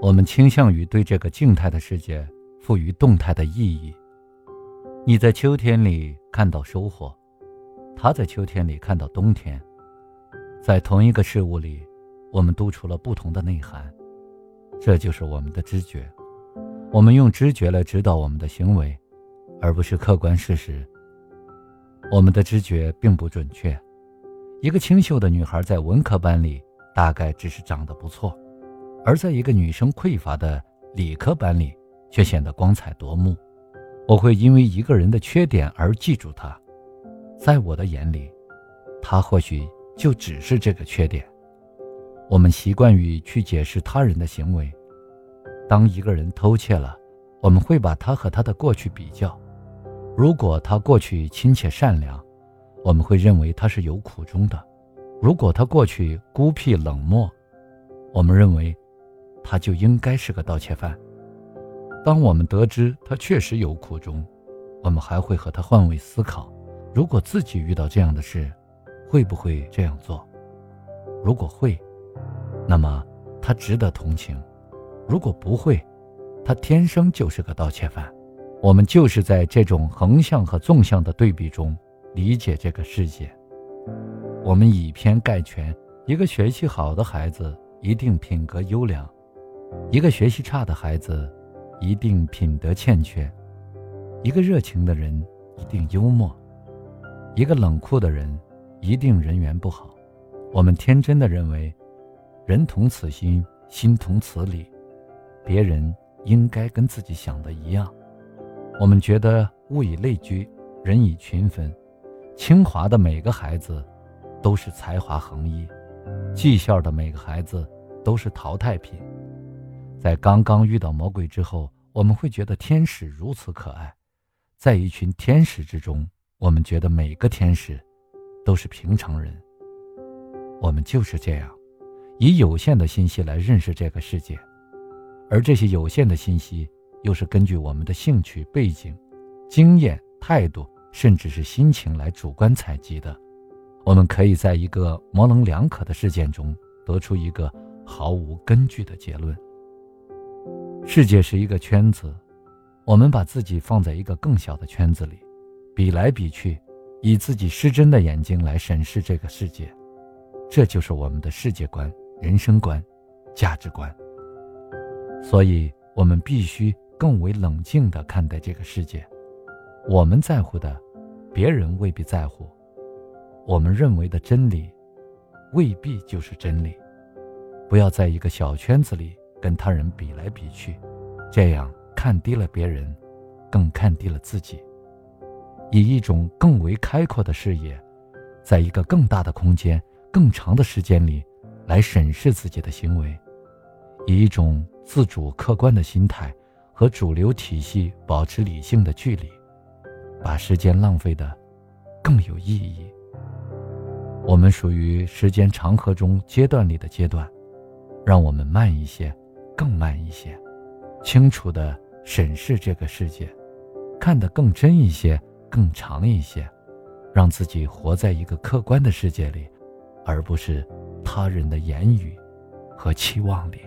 我们倾向于对这个静态的世界赋予动态的意义。你在秋天里看到收获，他在秋天里看到冬天，在同一个事物里，我们读出了不同的内涵。这就是我们的知觉。我们用知觉来指导我们的行为，而不是客观事实。我们的知觉并不准确。一个清秀的女孩在文科班里大概只是长得不错。而在一个女生匮乏的理科班里，却显得光彩夺目。我会因为一个人的缺点而记住他，在我的眼里，他或许就只是这个缺点。我们习惯于去解释他人的行为。当一个人偷窃了，我们会把他和他的过去比较。如果他过去亲切善良，我们会认为他是有苦衷的；如果他过去孤僻冷漠，我们认为。他就应该是个盗窃犯。当我们得知他确实有苦衷，我们还会和他换位思考：如果自己遇到这样的事，会不会这样做？如果会，那么他值得同情；如果不会，他天生就是个盗窃犯。我们就是在这种横向和纵向的对比中理解这个世界。我们以偏概全：一个学习好的孩子一定品格优良。一个学习差的孩子，一定品德欠缺；一个热情的人，一定幽默；一个冷酷的人，一定人缘不好。我们天真的认为，人同此心，心同此理，别人应该跟自己想的一样。我们觉得物以类聚，人以群分。清华的每个孩子，都是才华横溢；技校的每个孩子，都是淘汰品。在刚刚遇到魔鬼之后，我们会觉得天使如此可爱。在一群天使之中，我们觉得每个天使都是平常人。我们就是这样，以有限的信息来认识这个世界，而这些有限的信息又是根据我们的兴趣、背景、经验、态度，甚至是心情来主观采集的。我们可以在一个模棱两可的事件中得出一个毫无根据的结论。世界是一个圈子，我们把自己放在一个更小的圈子里，比来比去，以自己失真的眼睛来审视这个世界，这就是我们的世界观、人生观、价值观。所以，我们必须更为冷静地看待这个世界。我们在乎的，别人未必在乎；我们认为的真理，未必就是真理。不要在一个小圈子里。跟他人比来比去，这样看低了别人，更看低了自己。以一种更为开阔的视野，在一个更大的空间、更长的时间里，来审视自己的行为，以一种自主客观的心态和主流体系保持理性的距离，把时间浪费的更有意义。我们属于时间长河中阶段里的阶段，让我们慢一些。更慢一些，清楚地审视这个世界，看得更真一些，更长一些，让自己活在一个客观的世界里，而不是他人的言语和期望里。